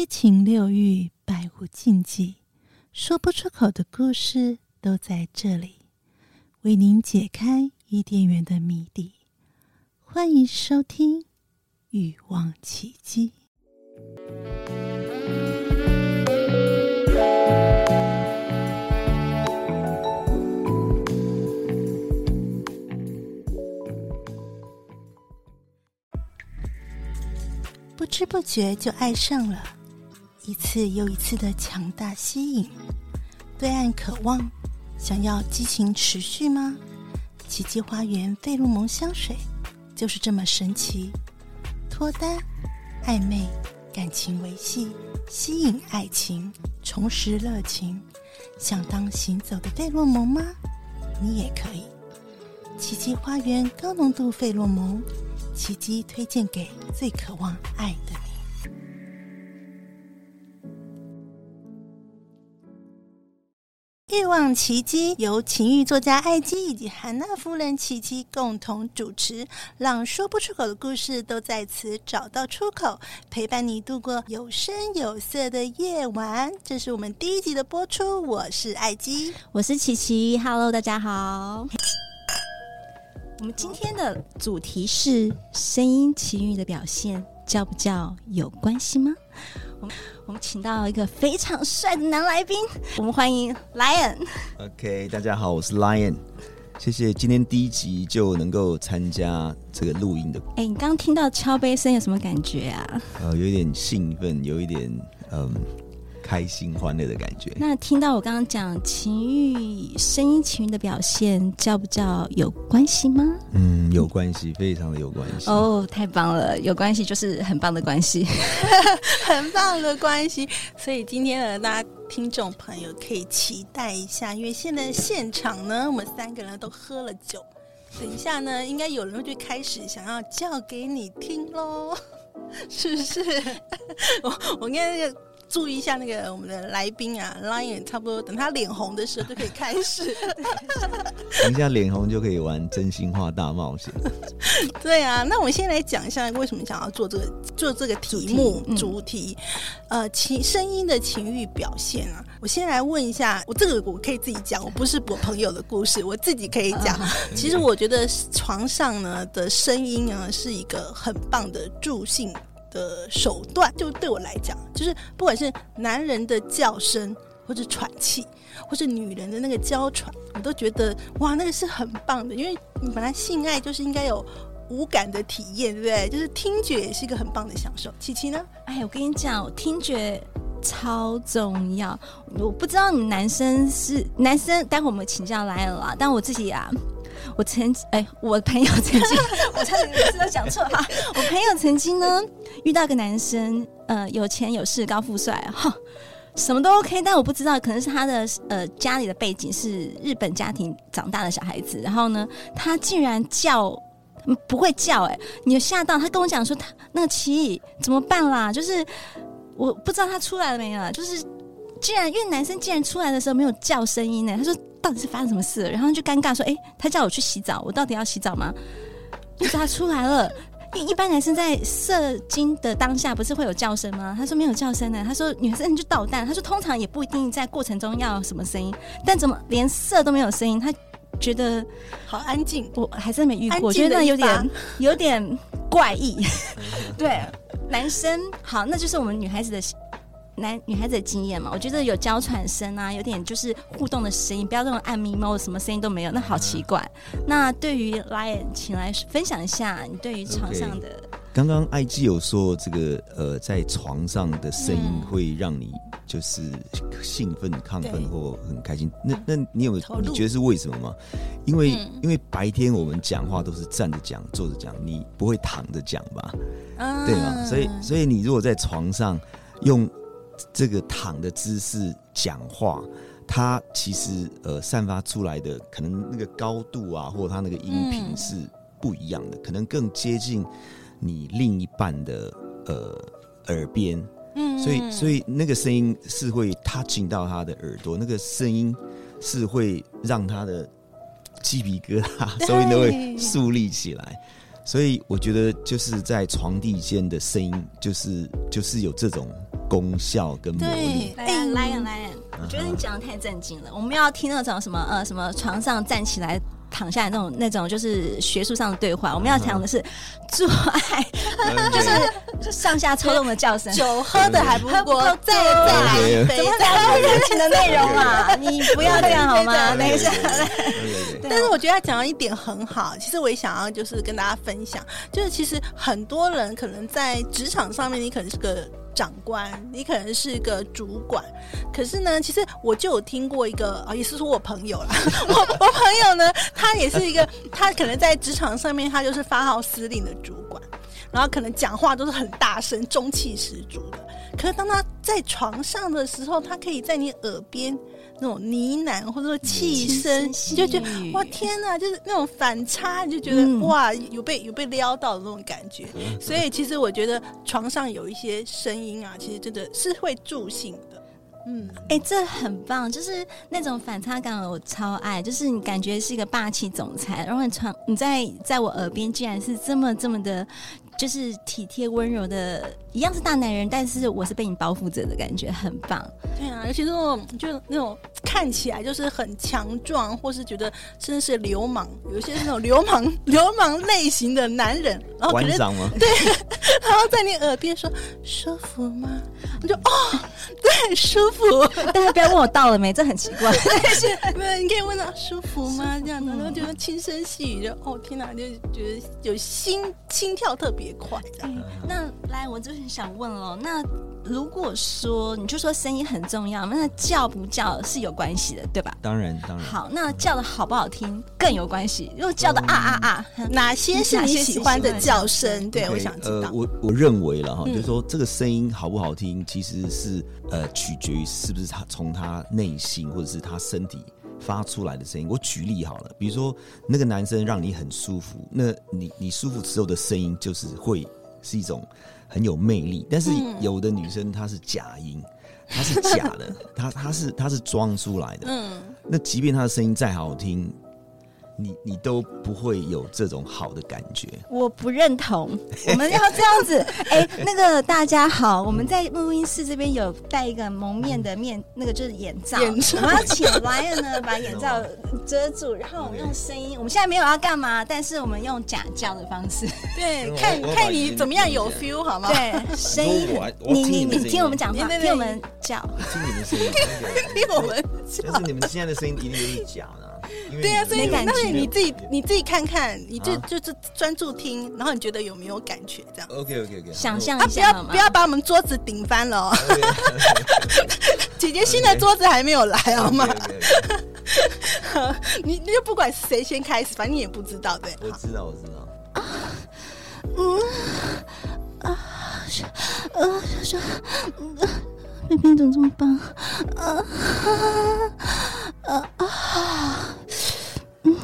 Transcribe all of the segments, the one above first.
七情六欲，百无禁忌，说不出口的故事都在这里，为您解开伊甸园的谜底。欢迎收听《欲望奇迹》。不知不觉就爱上了，一次又一次的强大吸引，对岸渴望，想要激情持续吗？奇迹花园费洛蒙香水就是这么神奇，脱单、暧昧、感情维系、吸引爱情、重拾热情，想当行走的费洛蒙吗？你也可以，奇迹花园高浓度费洛蒙。奇迹推荐给最渴望爱的你。欲望奇迹由情欲作家艾姬以及韩娜夫人琪琪共同主持，让说不出口的故事都在此找到出口，陪伴你度过有声有色的夜晚。这是我们第一集的播出，我是艾姬，我是琪琪，Hello，大家好。我们今天的主题是声音情欲的表现，叫不叫有关系吗？我们我们请到一个非常帅的男来宾，我们欢迎 Lion。OK，大家好，我是 Lion，谢谢今天第一集就能够参加这个录音的。哎，你刚刚听到敲杯声有什么感觉啊？呃，有一点兴奋，有一点嗯。开心欢乐的感觉。那听到我刚刚讲情欲声音情欲的表现，叫不叫有关系吗？嗯，有关系，非常的有关系。哦，太棒了，有关系就是很棒的关系，很棒的关系。所以今天呢，大家听众朋友可以期待一下，因为现在现场呢，我们三个人都喝了酒，等一下呢，应该有人会开始想要叫给你听喽，是不是？我我应该那个。注意一下那个我们的来宾啊，Lion 差不多等他脸红的时候就可以开始。等一下脸红就可以玩真心话大冒险。对啊，那我们先来讲一下为什么想要做这个做这个题目主题，主题呃，情声音的情欲表现啊。我先来问一下，我这个我可以自己讲，我不是我朋友的故事，我自己可以讲。其实我觉得床上呢的声音呢是一个很棒的助兴的手段，就对我来讲，就是不管是男人的叫声，或者喘气，或是女人的那个娇喘，我都觉得哇，那个是很棒的。因为你本来性爱就是应该有五感的体验，对不对？就是听觉也是一个很棒的享受。琪琪呢？哎，我跟你讲，听觉超重要。我不知道你男生是男生，待会我们请教来了啦。但我自己啊。我曾哎，我朋友曾经，我差点每次都讲错哈。我朋友曾经呢遇到个男生，呃，有钱有势，高富帅，哈，什么都 OK。但我不知道，可能是他的呃家里的背景是日本家庭长大的小孩子。然后呢，他竟然叫不会叫，哎，你吓到他跟我讲说他那个奇怎么办啦？就是我不知道他出来了没有，就是竟然因为男生竟然出来的时候没有叫声音呢，他说。到底是发生什么事了？然后就尴尬说：“哎、欸，他叫我去洗澡，我到底要洗澡吗？”就是他出来了。一一般男生在射精的当下不是会有叫声吗？他说没有叫声呢。他说女生就捣蛋。他说通常也不一定在过程中要什么声音，但怎么连射都没有声音？他觉得好安静。我还真没遇过，我觉得有点有点怪异。对，男生好，那就是我们女孩子的。男女孩子的经验嘛，我觉得有娇喘声啊，有点就是互动的声音，不要这种按咪猫，什么声音都没有，那好奇怪。嗯、那对于 Lion，请来分享一下你对于床上的。刚刚 IG 有说这个呃，在床上的声音会让你就是兴奋、亢奋或很开心。那那你有你觉得是为什么吗？因为、嗯、因为白天我们讲话都是站着讲、坐着讲，你不会躺着讲吧？嗯、对吗？所以所以你如果在床上用。这个躺的姿势讲话，它其实呃散发出来的可能那个高度啊，或者它那个音频是不一样的，嗯、可能更接近你另一半的呃耳边，嗯，所以所以那个声音是会 touching 到他的耳朵，那个声音是会让他的鸡皮疙瘩所以都会竖立起来，所以我觉得就是在床地间的声音，就是就是有这种。功效跟魔力。来啊来啊来啊！我觉得你讲的太震惊了，我们要听那种什么呃什么床上站起来。躺下来那种那种就是学术上的对话，我们要讲的是做爱，就是上下抽动的叫声。酒喝的还不过，再再来一杯，怎么才会热情的内容啊？你不要这样好吗？等一下。但是我觉得他讲到一点很好，其实我也想要就是跟大家分享，就是其实很多人可能在职场上面，你可能是个。长官，你可能是个主管，可是呢，其实我就有听过一个啊，也是说我朋友啦。我我朋友呢，他也是一个，他可能在职场上面，他就是发号施令的主管，然后可能讲话都是很大声、中气十足的。可是当他在床上的时候，他可以在你耳边。那种呢喃或者说气声，你就觉得哇天哪，就是那种反差，你就觉得、嗯、哇有被有被撩到的那种感觉。所以其实我觉得床上有一些声音啊，其实真的是会助兴的。嗯，哎、欸，这很棒，就是那种反差感我超爱，就是你感觉是一个霸气总裁，然后你床你在在我耳边，竟然是这么这么的。就是体贴温柔的，一样是大男人，但是我是被你包覆着的感觉，很棒。对啊，尤其是那种就那种看起来就是很强壮，或是觉得真的是流氓，有一些那种流氓 流氓类型的男人，然后可能对，然后在你耳边说舒服吗？我就哦，对，舒服。大家不要问我到了没，这很奇怪。没有，你可以问到舒服吗？这样子，然后觉得轻声细语，就哦天哪，就觉得有心心跳特别。快的。嗯，那来，我就是想问了，那如果说你就说声音很重要，那叫不叫是有关系的，对吧？当然，当然。好，那叫的好不好听更有关系。如果叫的啊啊啊，哪些是你喜欢的叫声？对，我想知道。呃，我我认为了哈，就是说这个声音好不好听，其实是呃取决于是不是他从他内心或者是他身体。发出来的声音，我举例好了，比如说那个男生让你很舒服，那你你舒服之后的声音就是会是一种很有魅力。但是有的女生她是假音，她是假的，她她是她是装出来的。嗯，那即便她的声音再好听。你你都不会有这种好的感觉，我不认同。我们要这样子，哎、欸，那个大家好，我们在录音室这边有戴一个蒙面的面，那个就是眼罩，眼罩我们要请 Ryan 呢把眼罩遮住，然后我们用声音。我们现在没有要干嘛，但是我们用假叫的方式，对，看看你怎么样有 feel 好吗？对，声音，你你你听我们讲话，听我们叫，听你们声音，听我们叫，但 是你们现在的声音一定是假的。对呀、啊，所以那是你自己你自己看看，你就就是专注听，然后你觉得有没有感觉？这样。OK OK OK。想象一下，不要不要把我们桌子顶翻了哦。姐姐新的桌子还没有来好吗？你你就不管谁先开始，反正你也不知道对。我知道，我知道。啊，嗯啊，呃，说，嗯，妹妹怎么这么棒？啊啊啊！嗯，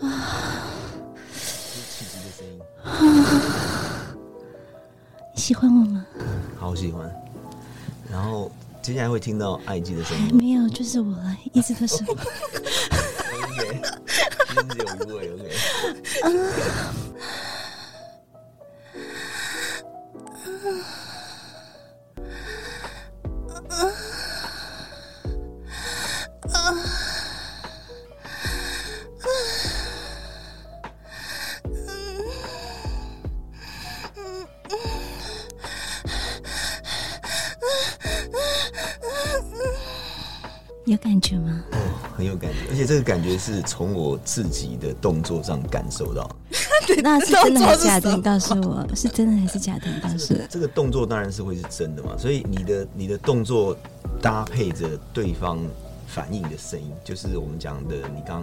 啊，气息的声音。你喜欢我吗？好喜欢。然后接下来会听到爱姬的声音。没有，就是我，一直都是我。OK，有一位 OK。是从我自己的动作上感受到。那是真的还是假的？你告诉我是真的还是假的？你告诉我。这个动作当然是会是真的嘛，所以你的你的动作搭配着对方反应的声音，就是我们讲的你刚刚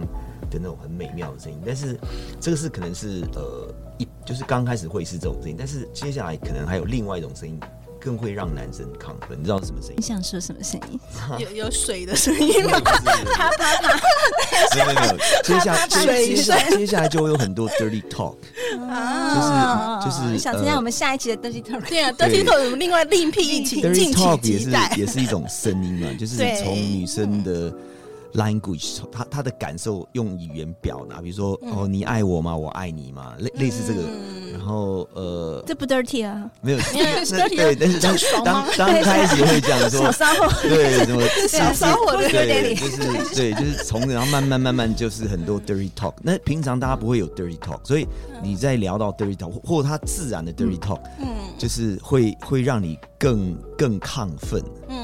的那种很美妙的声音。但是这个是可能是呃一就是刚开始会是这种声音，但是接下来可能还有另外一种声音。更会让男生亢奋，你知道什么声音？你想说什么声音？有有水的声音吗？啪啪啪！没有没有，接下来接下来接下来就会有很多 dirty talk 啊，就是就是想参加我们下一期的 dirty talk。对啊，dirty talk 我们另外另辟一期，dirty talk 也是也是一种声音嘛，就是从女生的 language，他他的感受用语言表达，比如说、嗯、哦，你爱我吗？我爱你吗？类类似这个，嗯、然后呃，这不 dirty 啊？没有，那对，但是当当当开始会讲说对，什么小骚货的对，就是对，就是从然后慢慢慢慢就是很多 dirty talk。那平常大家不会有 dirty talk，所以你在聊到 dirty talk 或者他自然的 dirty talk，嗯，就是会会让你更更亢奋，嗯。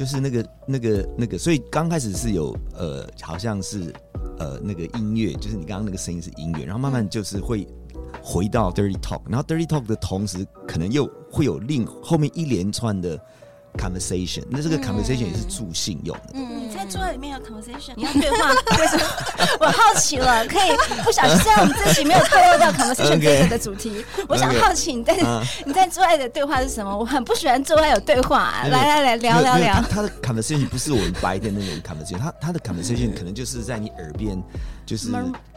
就是那个、那个、那个，所以刚开始是有呃，好像是呃那个音乐，就是你刚刚那个声音是音乐，然后慢慢就是会回到 dirty talk，然后 dirty talk 的同时，可能又会有另后面一连串的。conversation，那这个 conversation 也是助兴用的。嗯，桌子里面有 conversation，你要对话，为什么？我好奇了，可以不小心这样，我们自己没有透露到 conversation 这个的主题。我想好奇你在你在桌外的对话是什么？我很不喜欢桌外有对话。来来来，聊聊聊。他的 conversation 不是我们白天的那种 conversation，他他的 conversation 可能就是在你耳边。就是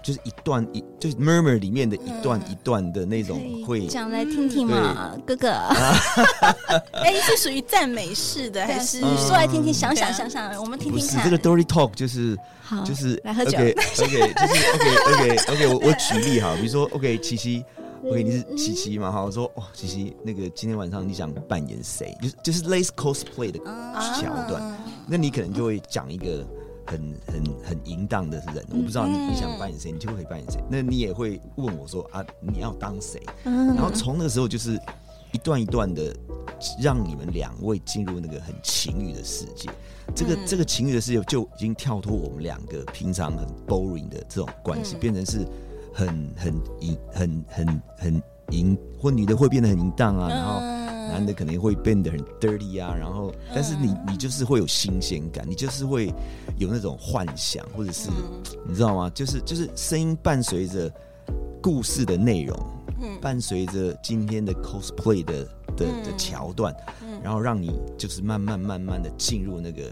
就是一段一就是 murmur 里面的一段一段的那种会讲来听听嘛，哥哥。哎，是属于赞美式的还是说来听听？想想想想，我们听听看。这个 dirty talk 就是就是来喝酒。OK OK 就是 OK OK OK 我我举例哈，比如说 OK 七七 OK 你是七七嘛哈，我说哦七七那个今天晚上你想扮演谁？就是就是类似 cosplay 的桥段，那你可能就会讲一个。很很很淫荡的人，我不知道你你想扮演谁，你就可以扮演谁。那你也会问我说啊，你要当谁？然后从那个时候就是一段一段的，让你们两位进入那个很情欲的世界。这个这个情欲的世界就已经跳脱我们两个平常很 boring 的这种关系，变成是很很淫很很很淫，或女的会变得很淫荡啊，然后。男的可能会变得很 dirty 啊，然后，但是你你就是会有新鲜感，你就是会有那种幻想，或者是你知道吗？就是就是声音伴随着故事的内容，伴随着今天的 cosplay 的的的桥段，然后让你就是慢慢慢慢的进入那个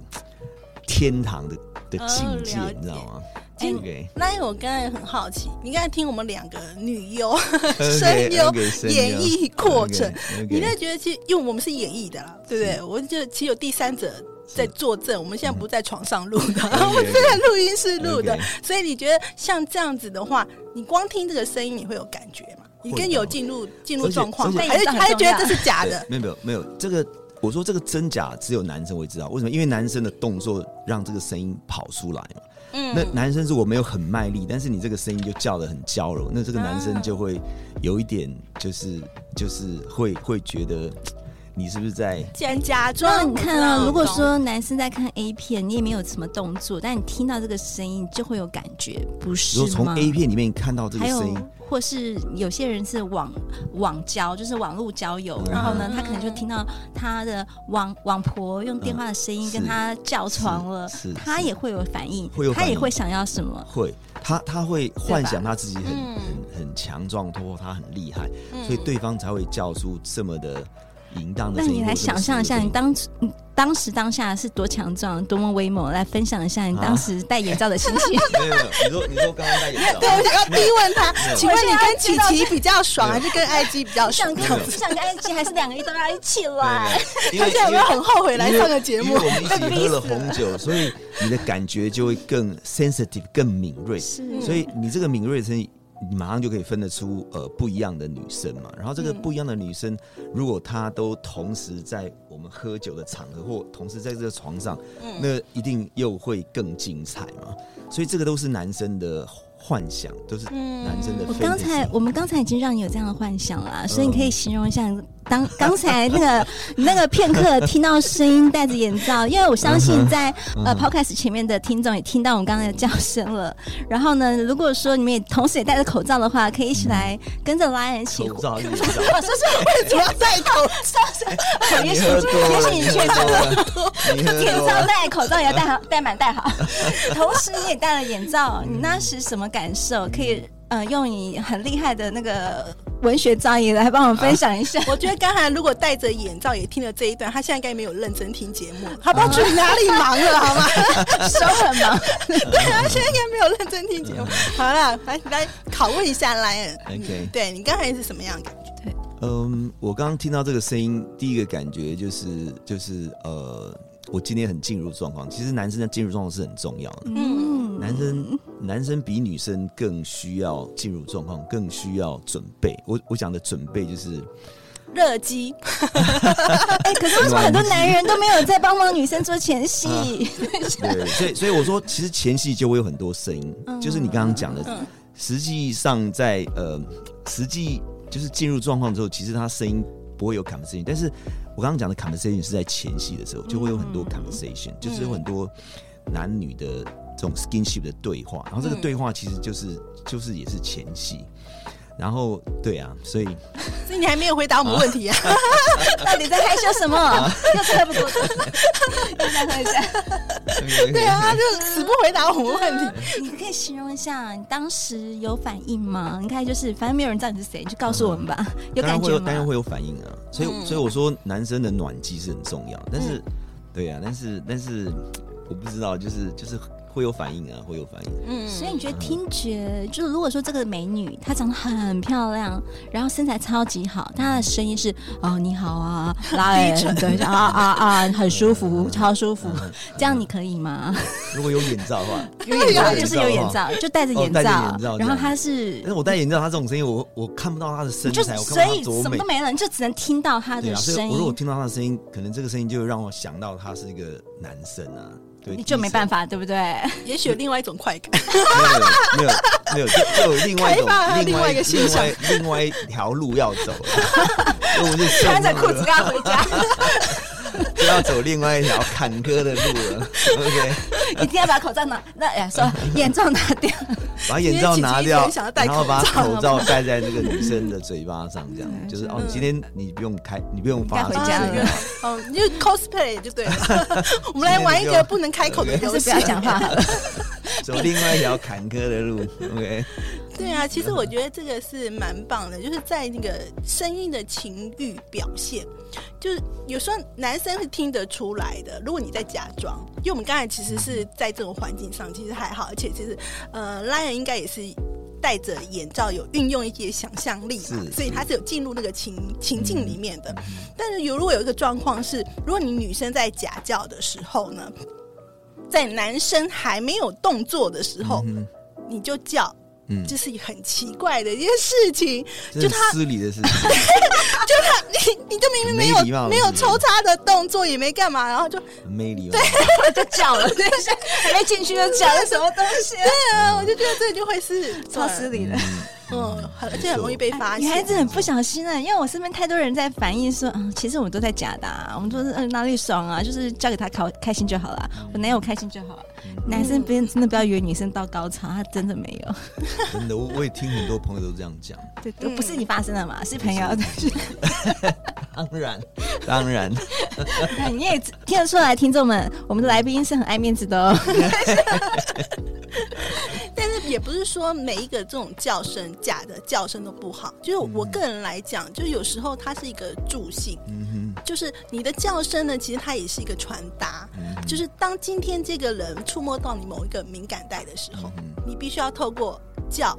天堂的的境界，你知道吗？Okay. 那因为我刚才很好奇，你刚才听我们两个女优 声优演绎过程，你在觉得其实因为我们是演绎的啦，对不对？我就其实有第三者在作证，我们现在不在床上录的，嗯、我们是在录音室录的所以你觉得像这样子的话，你光听这个声音你会有感觉吗？你跟有进入进入状况，还是还是觉得这是假的？没有没有没有，这个我说这个真假只有男生会知道，为什么？因为男生的动作让这个声音跑出来嘛。嗯，那男生如果没有很卖力，但是你这个声音就叫的很娇柔，那这个男生就会有一点，就是就是会会觉得你是不是在假装？你看啊，如果说男生在看 A 片，你也没有什么动作，但你听到这个声音就会有感觉，不是吗？从 A 片里面看到这个声音。或是有些人是网网交，就是网络交友，然后呢，他可能就听到他的网网婆用电话的声音跟他叫床了，他也会有反应，他也会想要什么？会，他他会幻想他自己很很很强壮，或他很厉害，所以对方才会叫出这么的淫荡的。那你来想象一下，你当时。当时当下是多强壮，多么威猛！来分享一下你当时戴眼罩的心情。没有没有，你说你说刚刚戴眼罩，对，我想要逼问他，请问你跟琪琪比较爽，还是跟 IG 比较爽？想跟想跟 IG，还是两个人都要一起来？他现在有没有很后悔来上个节目？因为我们一起 喝了红酒，所以你的感觉就会更 sensitive，更敏锐。是，所以你这个敏锐的声音。你马上就可以分得出呃不一样的女生嘛，然后这个不一样的女生，如果她都同时在我们喝酒的场合，或同时在这个床上，那一定又会更精彩嘛。所以这个都是男生的。幻想都是男生的。我刚才我们刚才已经让你有这样的幻想了，所以你可以形容一下，当 刚才那个那个片刻听到声音戴着眼罩，因为我相信在呃 Podcast 前面的听众也听到我们刚才的叫声了。然后呢，如果说你们也同时也戴着口罩的话，可以一起来跟着 Lion 一起。口罩，口罩。我说是为什么要戴口罩？也许也许你确诊了，眼罩戴口罩也要戴好，戴满戴好。同时你也戴了眼罩，你那是什么？感受可以，呃，用你很厉害的那个文学造诣来帮我们分享一下。啊、我觉得刚才如果戴着眼罩也听了这一段，他现在应该没有认真听节目，他不知道去哪里忙了，好吗？手很忙，对啊，现在应该没有认真听节目。好了，来来拷问一下莱恩，OK，对你刚才是什么样的感觉？对，嗯，我刚刚听到这个声音，第一个感觉就是就是呃，我今天很进入状况。其实男生的进入状况是很重要的。嗯，男生男生比女生更需要进入状况，更需要准备。我我讲的准备就是。热机，哎，可是为什么很多男人都没有在帮忙女生做前戏？对，所以所以我说，其实前戏就会有很多声音，就是你刚刚讲的，实际上在呃，实际就是进入状况之后，其实他声音不会有 conversation，但是我刚刚讲的 conversation 是在前戏的时候，就会有很多 conversation，就是有很多男女的这种 skinship 的对话，然后这个对话其实就是就是也是前戏。然后，对啊，所以，所以你还没有回答我们问题啊？到底在害羞什么？又差不多，再喝一下。对啊，他就死不回答我们问题。你可以形容一下，你当时有反应吗？你看，就是反正没有人知道你是谁，你就告诉我们吧。有感觉吗？当然会有反应啊。所以，所以我说，男生的暖机是很重要。但是，对啊，但是，但是，我不知道，就是，就是。会有反应啊，会有反应。嗯，所以你觉得听觉，嗯、就是如果说这个美女她长得很漂亮，然后身材超级好，她的声音是哦你好啊，拉人对啊啊啊，很舒服，超舒服，这样你可以吗？如果有眼罩的话，有眼罩就是有眼罩，就戴着眼罩，然后她是，但是我戴眼罩，她这种声音我我看不到她的身材，就所以什么都没了，你就只能听到她的声音。我如果听到她的声音，可能这个声音就会让我想到他是一个男生啊。你就没办法，对不对？也许有另外一种快感，没有没有，就就有另外一种另外一个另外另外一条路要走，我们就穿着裤子要回家。就要走另外一条坎坷的路了，OK？一定要把口罩拿，那哎，说眼罩拿掉，把眼罩拿掉，然后把口罩戴在这个女生的嘴巴上，这样 就是哦，今天你不用开，你不用发回家了，哦，你就 cosplay 就对了。我们来玩一个不能开口的游戏，不要讲话。好了，走另外一条坎坷的路，OK？对啊，其实我觉得这个是蛮棒的，就是在那个声音的情欲表现，就是有时候男生是听得出来的。如果你在假装，因为我们刚才其实是在这种环境上，其实还好，而且其实呃，Lion 应该也是戴着眼罩，有运用一些想象力嘛，所以他是有进入那个情情境里面的。但是有如果有一个状况是，如果你女生在假叫的时候呢，在男生还没有动作的时候，你就叫。嗯，这是很奇怪的一件事情，就他失礼的事情，就他你你就明明没有没有抽插的动作，也没干嘛，然后就没礼貌，对，就叫了，对，还没进去就叫了什么东西？对啊，我就觉得这就会是超失礼的。嗯，而且很容易被发现。女孩子很不小心啊，因为我身边太多人在反映说，嗯，其实我们都在假的，啊，我们都是嗯哪里爽啊，就是交给他开开心就好了，我男友开心就好了。男生不要真的不要以为女生到高潮，他真的没有。真的，我我也听很多朋友都这样讲。对，都不是你发生的嘛，是朋友。当然，当然。你也听得出来，听众们，我们的来宾是很爱面子的哦。但是也不是说每一个这种叫声假的叫声都不好，就是我个人来讲，就有时候它是一个助兴，嗯哼，就是你的叫声呢，其实它也是一个传达，嗯，就是当今天这个人触摸到你某一个敏感带的时候，嗯，你必须要透过叫，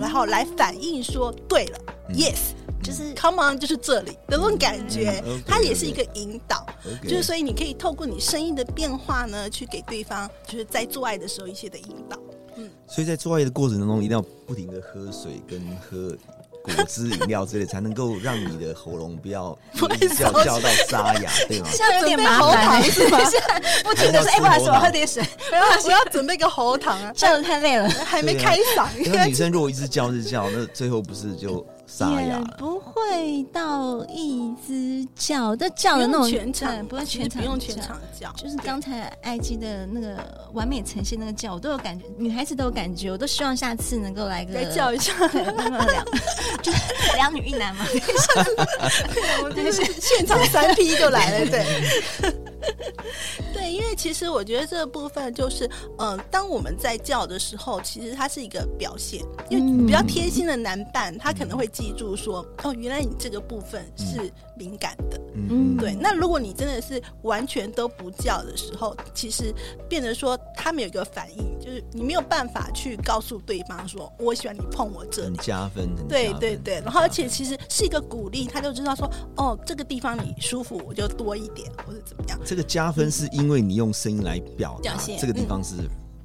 然后来反映说，对了，嗯，yes。就是 come on，就是这里的那种感觉，它也是一个引导。就是所以你可以透过你声音的变化呢，去给对方就是在做爱的时候一些的引导。嗯，所以在做爱的过程当中，一定要不停的喝水跟喝果汁饮料之类，才能够让你的喉咙不要 叫叫到沙哑，对吗？这样有点麻烦，是吗？不停的说，哎，不好意思，我喝点水。不要，我要准备个喉糖啊，叫的太累了，还没开嗓。因为女生如果一直叫一直叫，那最后不是就。也不会到一直叫，都叫的那种全场，不会全场，不用全场叫。就是刚才艾姬的那个完美呈现那个叫，我都有感觉，女孩子都有感觉，我都希望下次能够来个再叫一下，两 就是两女一男嘛。我们就是现场三 P 就来了，对。对，因为其实我觉得这个部分就是，嗯、呃，当我们在叫的时候，其实它是一个表现。因为比较贴心的男伴，他可能会记住说，哦，原来你这个部分是敏感的。嗯，对。那如果你真的是完全都不叫的时候，其实变得说他们有一个反应，就是你没有办法去告诉对方说，我喜欢你碰我这里。很加分。很加分。对对对。然后而且其实是一个鼓励，他就知道说，哦，这个地方你舒服，我就多一点，或者怎么样。这个加分是因为你用声音来表达这个地方是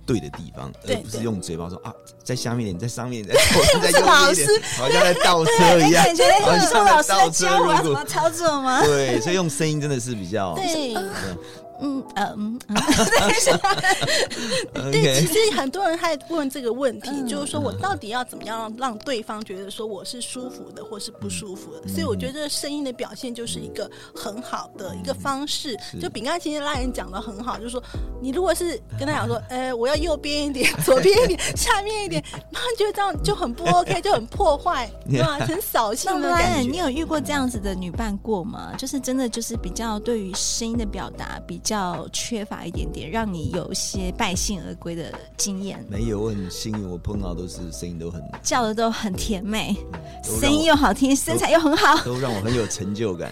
对的地方，而不是用嘴巴说啊，在下面一点，在上面一点，在右边一点，好像在倒车一样，好像在倒车，我要怎么操作吗？对，所以用声音真的是比较对。嗯嗯嗯，对，其实很多人还问这个问题，就是说我到底要怎么样让对方觉得说我是舒服的，或是不舒服的？所以我觉得这个声音的表现就是一个很好的一个方式。就饼干其实拉人讲的很好，就是说你如果是跟他讲说，呃，我要右边一点，左边一点，下面一点，然后觉得这样就很不 OK，就很破坏，对吧？很扫兴的感觉。你有遇过这样子的女伴过吗？就是真的就是比较对于声音的表达比。比较缺乏一点点，让你有些败兴而归的经验。没有，我很幸运，我碰到都是声音都很叫的都很甜美，声音又好听，身材又很好，都让我很有成就感。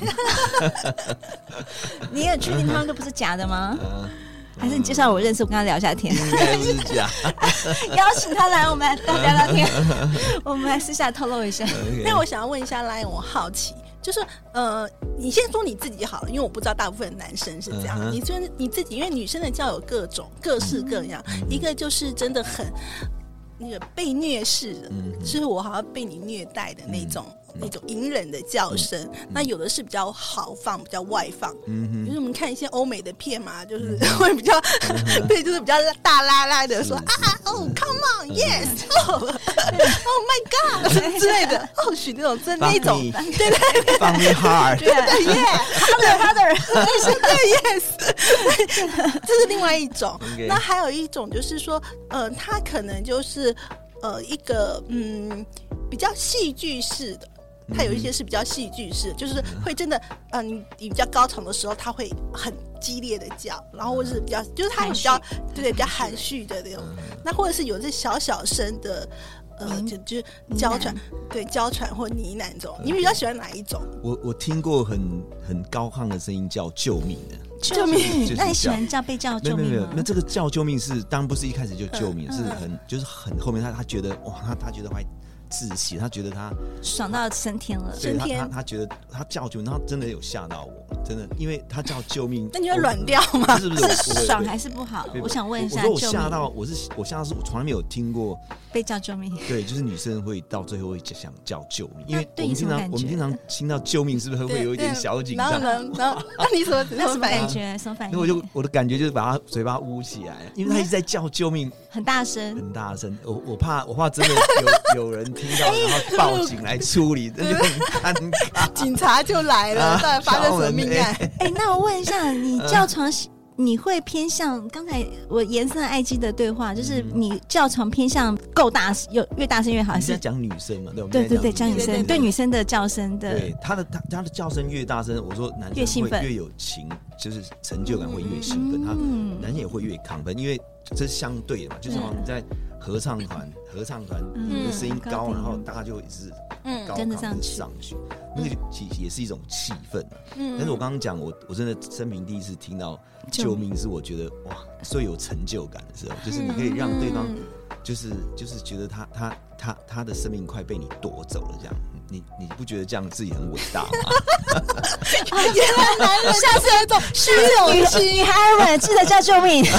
你也确定他们都不是假的吗？嗯、还是你介绍我认识，我跟他聊一下天？邀请他来，我们来聊聊天。我们来私下透露一下。那我想要问一下来，我好奇。就是呃，你先说你自己好了，因为我不知道大部分男生是这样。Uh. 你说你自己，因为女生的教有各种各式各样，uh. 一个就是真的很那个被虐式的，uh. 就是我好像被你虐待的那种。Uh. 那种隐忍的叫声，那有的是比较豪放，比较外放。嗯嗯，就是我们看一些欧美的片嘛，就是 会比较对，就是比较大拉拉的说啊哦，Come on，Yes，Oh my God 之类的，或，许那种真那种，对对对，放你 hard，对，Yeah，Father，Father，对，Yes，这是另外一种。那还有一种就是说，呃，他可能就是呃一个嗯比较戏剧式的。它有一些是比较戏剧式，就是会真的，嗯，你比较高潮的时候，它会很激烈的叫，然后或者是比较，就是它比较对对比较含蓄的那种，那或者是有这小小声的，呃，就就娇喘，对娇喘或呢喃这种，你比较喜欢哪一种？我我听过很很高亢的声音叫救命的，救命！那你喜欢叫被叫救命吗？没有没有，那这个叫救命是当然不是一开始就救命，是很就是很后面他他觉得哇，他他觉得会。窒息，他觉得他爽到升天了，升天。他他觉得他叫救命，他真的有吓到我，真的，因为他叫救命。那你会软掉吗？是不是爽还是不好？我想问一下，我吓到，我是我吓到是我从来没有听过被叫救命。对，就是女生会到最后会想叫救命，因为我们经常我们经常听到救命，是不是会有一点小紧张？然后 那你什么什么感觉？什么反应？那我就我的感觉就是把他嘴巴捂起来，因为他一直在叫救命，很大声，很大声。我我怕我怕真的有 有人听到，然后报警来处理，那就很尴尬。警察就来了，到底发生什么命案？哎，那我问一下，你叫床，你会偏向刚才我延伸爱机的对话，就是你叫床偏向够大声，有越大声越好。还是讲女生嘛？对对对，讲女生，对女生的叫声的。对，他的他他的叫声越大声，我说男生越兴奋，越有情，就是成就感会越兴奋，他男生也会越亢奋，因为。这是相对的嘛，就是说你在合唱团，合唱团的声音高，然后大家就一直高跟着上去，那个其实也是一种气氛。嗯，但是我刚刚讲，我我真的生平第一次听到救命，是我觉得哇，最有成就感的时候，就是你可以让对方，就是就是觉得他他他他的生命快被你夺走了，这样，你你不觉得这样自己很伟大吗？原来男人像是一种虚荣心，女孩们记得叫救命。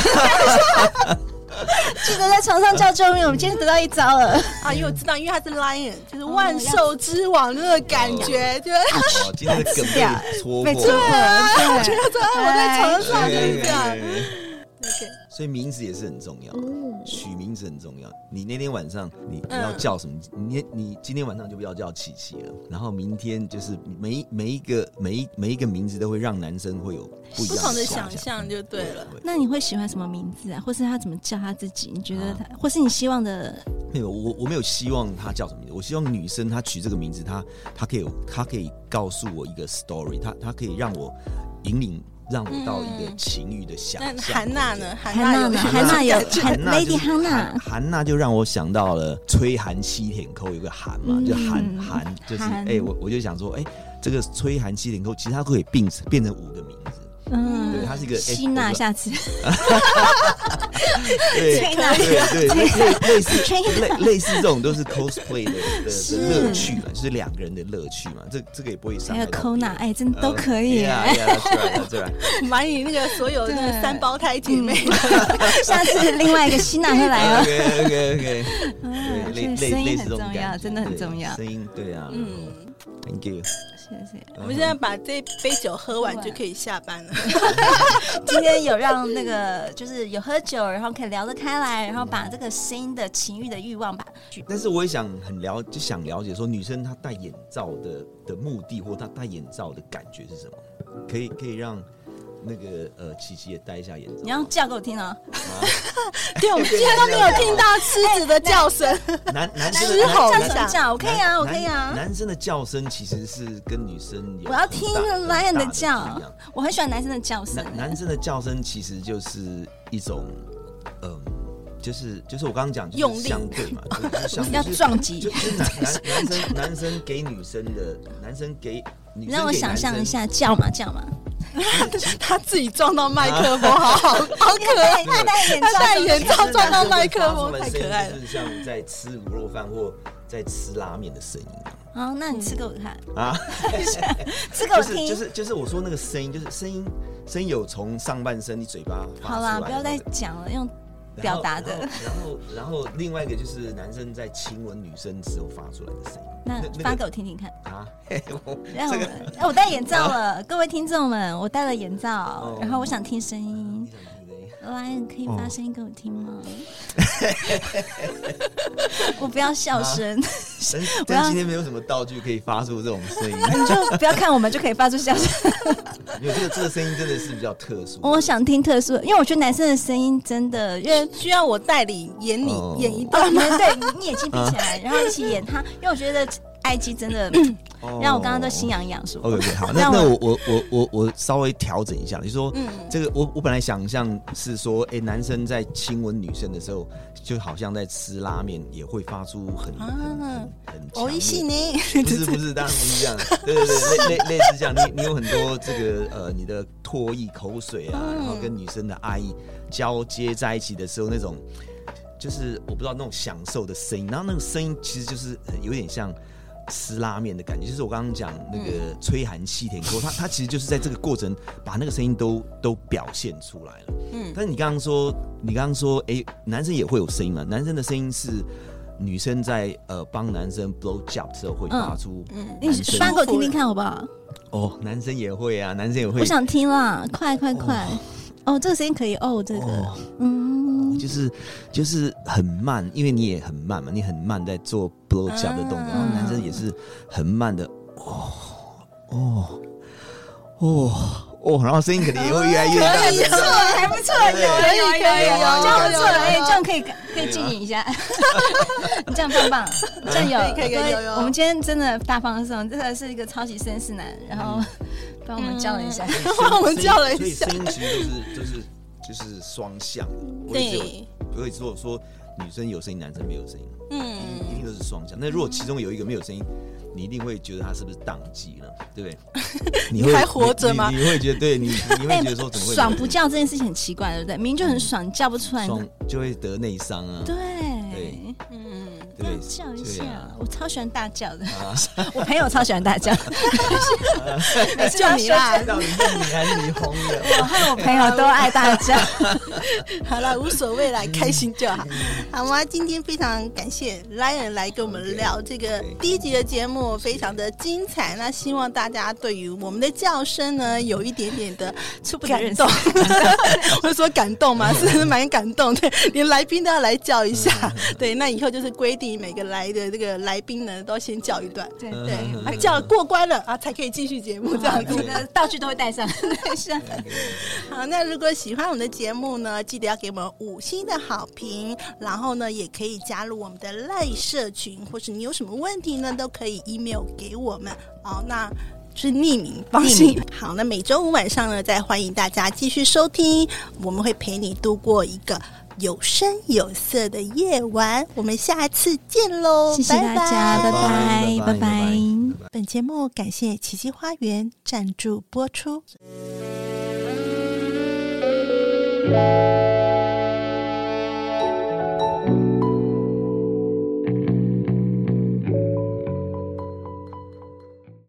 记得在床上叫救命！我们今天得到一招了啊！因为我知道，因为他是 lion，就是万兽之王那个感觉，对。今天的梗被戳破，对啊，我觉得我在床上就是这样。所以名字也是很重要，取名字很重要。你那天晚上你你要叫什么？你你今天晚上就不要叫琪琪了。然后明天就是每每一个每一每一个名字都会让男生会有不一样不同的想象，就对了。那你会喜欢什么名字啊？或是他怎么叫他自己？你觉得他，或是你希望的？没有，我我没有希望他叫什么名字。我希望女生她取这个名字，她她可以她可以告诉我一个 story，她她可以让我引领。让我到一个情欲的想象。韩娜呢？韩娜呢？韩娜有韩娜，Lady 韩娜，韩娜就让我想到了崔韩西舔扣，有个韩嘛，就韩韩，就是哎，我我就想说，哎，这个崔韩西舔扣，其实它可以并变成五个名字。嗯，对，它是一个吸纳，下次。对对对，类类似类类似这种都是 cosplay 的的乐趣嘛，就是两个人的乐趣嘛。这这个也不会伤。还有 Kona，哎，真的都可以。对啊，对啊，买你那个所有的三胞胎姐妹，下次另外一个吸纳会来哦。OK OK OK。对，声音很重要，真的很重要。声音，对啊。嗯，Thank you。谢谢。我们现在把这杯酒喝完就可以下班了。今天有让那个就是有喝酒，然后可以聊得开来，然后把这个声音的情欲的欲望吧。但是我也想很了，就想了解说女生她戴眼罩的的目的，或她戴眼罩的感觉是什么？可以可以让。那个呃，琪琪也戴一下眼罩。你要叫给我听啊！对，我们今天都没有听到狮子的叫声。男男生狮吼的叫，我可以啊，我可以啊。男生的叫声其实是跟女生有。我要听 lion 的叫，我很喜欢男生的叫声。男生的叫声其实就是一种，嗯，就是就是我刚刚讲，用力相对嘛，就是要撞击。就是男男男生男生给女生的，男生给女生。让我想象一下，叫嘛叫嘛。他自己撞到麦克风，好好好可爱。他戴眼罩，他戴眼罩撞到麦克风，太可爱了。是像在吃卤肉饭或在吃拉面的声音。好，那你吃给我看啊！吃给我听。就是就是我说那个声音，就是声音声音有从上半身你嘴巴。好啦，不要再讲了，用。表达的，然后，然后另外一个就是男生在亲吻女生时候发出来的声音。那发给我听听看啊！让我，哎，我戴眼 罩了，各位听众们，我戴了眼罩，然后我想听声音。来，可以发声音给我听吗？我不要笑声。但 今天没有什么道具可以发出这种声音，你 就不要看我们就可以发出笑声。因为这个这个声音真的是比较特殊。我想听特殊，因为我觉得男生的声音真的，因为需要我代理演你演一段吗？对，你眼睛闭起来，然后一起演他，因为我觉得 IG 真的。让我刚刚都心痒痒，说。OK，好，那 那我我我我我稍微调整一下，就是说，嗯，这个我我本来想象是说，哎，男生在亲吻女生的时候，就好像在吃拉面，也会发出很很很强烈呢？不是不是，当然不是这样，对对对，类类类似这样，你你有很多这个呃，你的唾液、口水啊，然后跟女生的爱意交接在一起的时候，那种就是我不知道那种享受的声音，然后那个声音其实就是有点像。吃拉面的感觉，就是我刚刚讲那个吹韩七舔扣，他他其实就是在这个过程把那个声音都都表现出来了。嗯，但是你刚刚说，你刚刚说，哎、欸，男生也会有声音嘛？男生的声音是女生在呃帮男生 blow job 时候会发出嗯。嗯，你发给我听听看好不好？哦，男生也会啊，男生也会。我想听啦，快快快！哦，哦，这个声音可以哦，这个，哦、嗯。就是就是很慢，因为你也很慢嘛，你很慢在做 blow job 的动作，然后男生也是很慢的，哦哦哦哦，然后声音肯定也会越来越大，还不错，还不错，有有有有，这样不错，哎，这样可以可以经营一下，你这样棒棒，这样有。可以可以有有，我们今天真的大放送，真的是一个超级绅士男，然后帮我们叫了一下，帮我们叫了一下，声音其实就是就是。就是双向的，对，不会说说女生有声音，男生没有声音，嗯，一定都是双向。那如果其中有一个没有声音，你一定会觉得他是不是宕机了，对不对？你还活着吗？你会觉得，对你，你会觉得说怎么会爽不叫这件事情很奇怪，对不对？明明就很爽，叫不出来，爽就会得内伤啊。对，对，嗯。对，叫一下，我超喜欢大叫的。我朋友超喜欢大叫，就你啦，到底是你还是你红的？我和我朋友都爱大叫。好了，无所谓啦，开心就好。好吗？今天非常感谢 Lion 来跟我们聊这个第一集的节目，非常的精彩。那希望大家对于我们的叫声呢，有一点点的触不感动。我说感动吗？是蛮感动，对，连来宾都要来叫一下。对，那以后就是规定。你每个来的这个来宾呢，都要先叫一段，对对，叫过关了啊，才可以继续节目这样子。的道具都会带上，带上。好，那如果喜欢我们的节目呢，记得要给我们五星的好评，然后呢，也可以加入我们的赖社群，或是你有什么问题呢，都可以 email 给我们。好，那。是匿名，放心。好，那每周五晚上呢，再欢迎大家继续收听，我们会陪你度过一个有声有色的夜晚我们下次见喽谢谢大家拜拜拜拜。本节目感谢奇迹花园赞助播出。